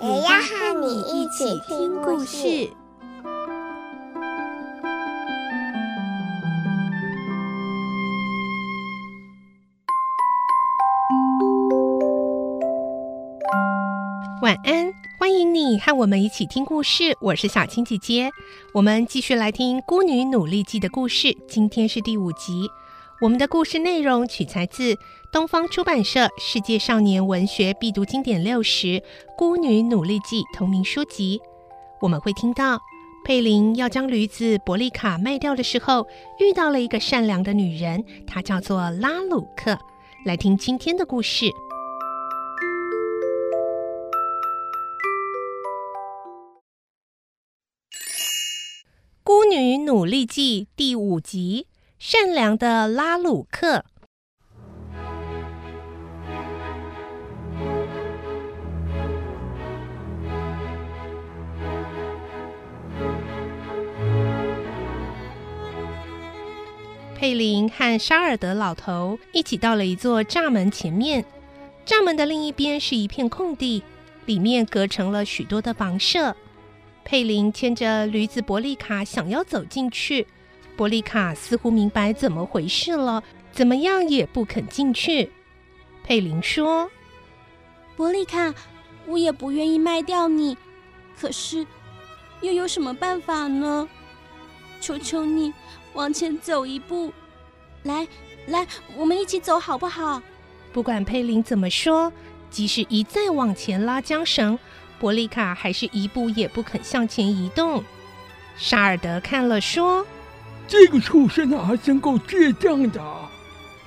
也要和你一起听故事。晚安，欢迎你和我们一起听故事。我是小青姐姐，我们继续来听《孤女努力记》的故事。今天是第五集。我们的故事内容取材自东方出版社《世界少年文学必读经典六十》《孤女努力记》同名书籍。我们会听到佩林要将驴子伯利卡卖掉的时候，遇到了一个善良的女人，她叫做拉鲁克。来听今天的故事。《孤女努力记》第五集：善良的拉鲁克。佩林和沙尔德老头一起到了一座栅门前面，栅门的另一边是一片空地，里面隔成了许多的房舍。佩林牵着驴子伯利卡，想要走进去。伯利卡似乎明白怎么回事了，怎么样也不肯进去。佩林说：“伯利卡，我也不愿意卖掉你，可是又有什么办法呢？求求你往前走一步，来来，我们一起走好不好？”不管佩林怎么说，即使一再往前拉缰绳。伯利卡还是一步也不肯向前移动。沙尔德看了说：“这个畜生啊，真够倔强的。”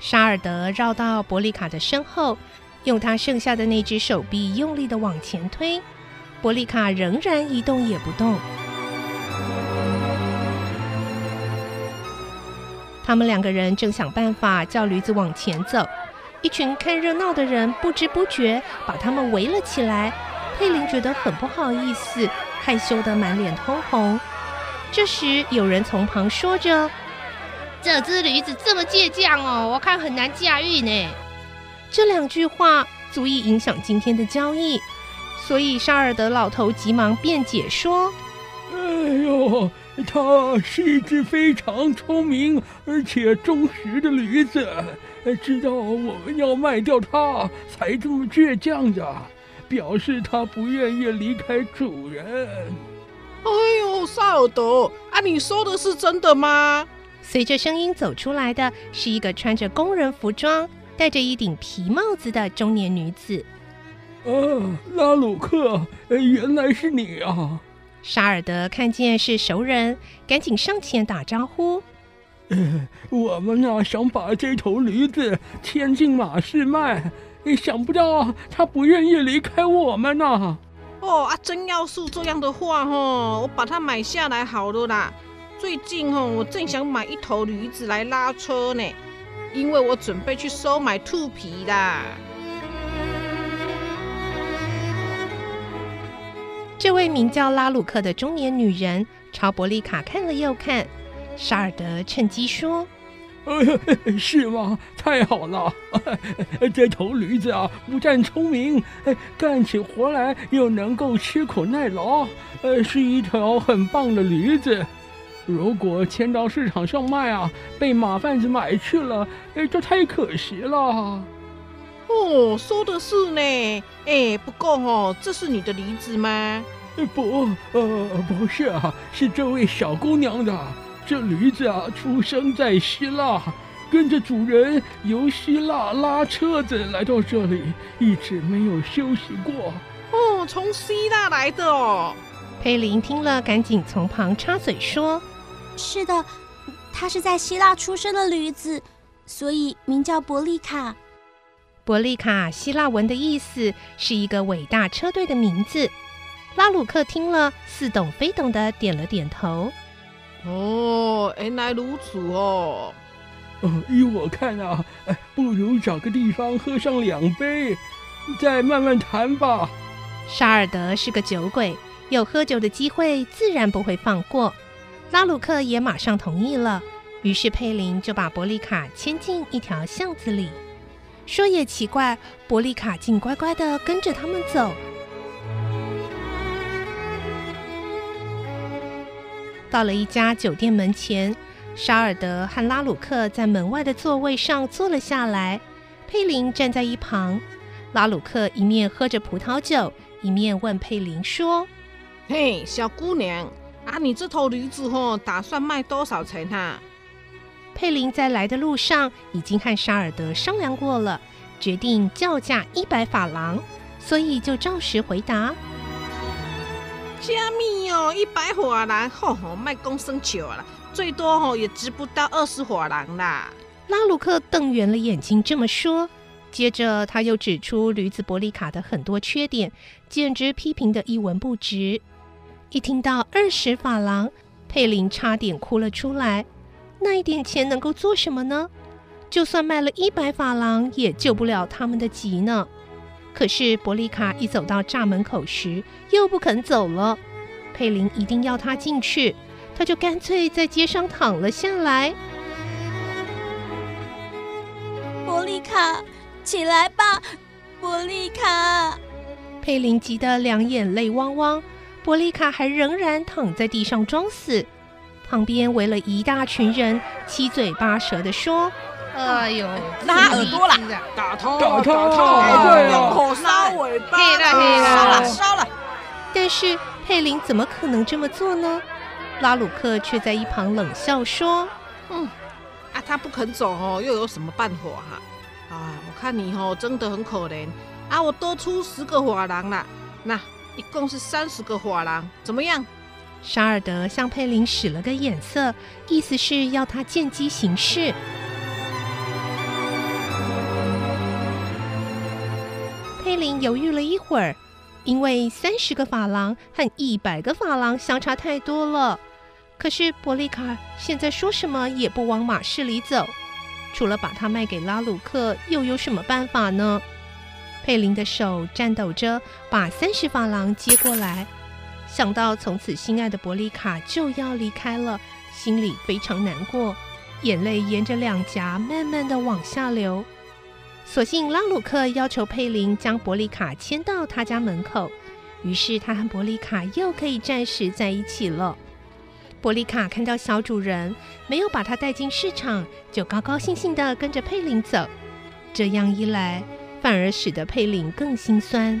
沙尔德绕到伯利卡的身后，用他剩下的那只手臂用力的往前推。伯利卡仍然一动也不动。他们两个人正想办法叫驴子往前走，一群看热闹的人不知不觉把他们围了起来。佩林觉得很不好意思，害羞的满脸通红。这时，有人从旁说着：“这只驴子这么倔强哦，我看很难驾驭呢。”这两句话足以影响今天的交易，所以沙尔德老头急忙辩解说：“哎呦，它是一只非常聪明而且忠实的驴子，知道我们要卖掉它，才这么倔强的。”表示它不愿意离开主人。哎呦，沙尔德啊，你说的是真的吗？随着声音走出来的是一个穿着工人服装、戴着一顶皮帽子的中年女子。啊，拉鲁克，原来是你啊！沙尔德看见是熟人，赶紧上前打招呼。呃，我们呢，想把这头驴子牵进马市卖。想不到他不愿意离开我们呢、啊。哦啊，真要是这样的话，吼，我把它买下来好了啦。最近哈，我正想买一头驴子来拉车呢，因为我准备去收买兔皮啦。这位名叫拉鲁克的中年女人朝伯利卡看了又看，沙尔德趁机说。呃，是吗？太好了！这头驴子啊，不但聪明，干起活来又能够吃苦耐劳，呃，是一条很棒的驴子。如果牵到市场上卖啊，被马贩子买去了，哎，这太可惜了。哦，说的是呢。哎，不过哦，这是你的驴子吗？不，呃，不是啊，是这位小姑娘的。这驴子啊，出生在希腊，跟着主人由希腊拉车子来到这里，一直没有休息过。哦，从希腊来的哦。佩林听了，赶紧从旁插嘴说：“是的，他是在希腊出生的驴子，所以名叫伯利卡。伯利卡，希腊文的意思是一个伟大车队的名字。拉鲁克听了，似懂非懂的点了点头。哦，原来如此哦。哦，依我看啊，不如找个地方喝上两杯，再慢慢谈吧。沙尔德是个酒鬼，有喝酒的机会自然不会放过。拉鲁克也马上同意了，于是佩林就把伯利卡牵进一条巷子里。说也奇怪，伯利卡竟乖乖地跟着他们走。到了一家酒店门前，沙尔德和拉鲁克在门外的座位上坐了下来，佩林站在一旁。拉鲁克一面喝着葡萄酒，一面问佩林说：“嘿，小姑娘，啊，你这头驴子哦，打算卖多少钱啊？”佩林在来的路上已经和沙尔德商量过了，决定叫价一百法郎，所以就照实回答。加密哦，一百法郎，吼吼，卖公升球了，最多吼也值不到二十法郎啦。拉鲁克瞪圆了眼睛这么说，接着他又指出驴子伯利卡的很多缺点，简直批评得一文不值。一听到二十法郎，佩林差点哭了出来。那一点钱能够做什么呢？就算卖了一百法郎，也救不了他们的急呢。可是伯利卡一走到栅门口时，又不肯走了。佩林一定要他进去，他就干脆在街上躺了下来。伯利卡，起来吧，伯利卡！佩林急得两眼泪汪汪。伯利卡还仍然躺在地上装死，旁边围了一大群人，七嘴八舌地说。哎呦，拉耳朵了，打他，打他，用火烧尾巴，黑了黑了，烧了烧了。但是佩林怎么可能这么做呢？拉鲁克却在一旁冷笑说：“嗯，啊，他不肯走哦，又有什么办法哈？啊，我看你哦，真的很可怜啊，我多出十个法郎了，那一共是三十个法郎，怎么样？”沙尔德向佩林使了个眼色，意思是要他见机行事。佩林犹豫了一会儿，因为三十个法郎和一百个法郎相差太多了。可是伯利卡现在说什么也不往马市里走，除了把它卖给拉鲁克，又有什么办法呢？佩林的手颤抖着把三十法郎接过来，想到从此心爱的伯利卡就要离开了，心里非常难过，眼泪沿着两颊慢慢的往下流。所幸拉鲁克要求佩林将伯利卡牵到他家门口，于是他和伯利卡又可以暂时在一起了。伯利卡看到小主人没有把他带进市场，就高高兴兴地跟着佩林走。这样一来，反而使得佩林更心酸。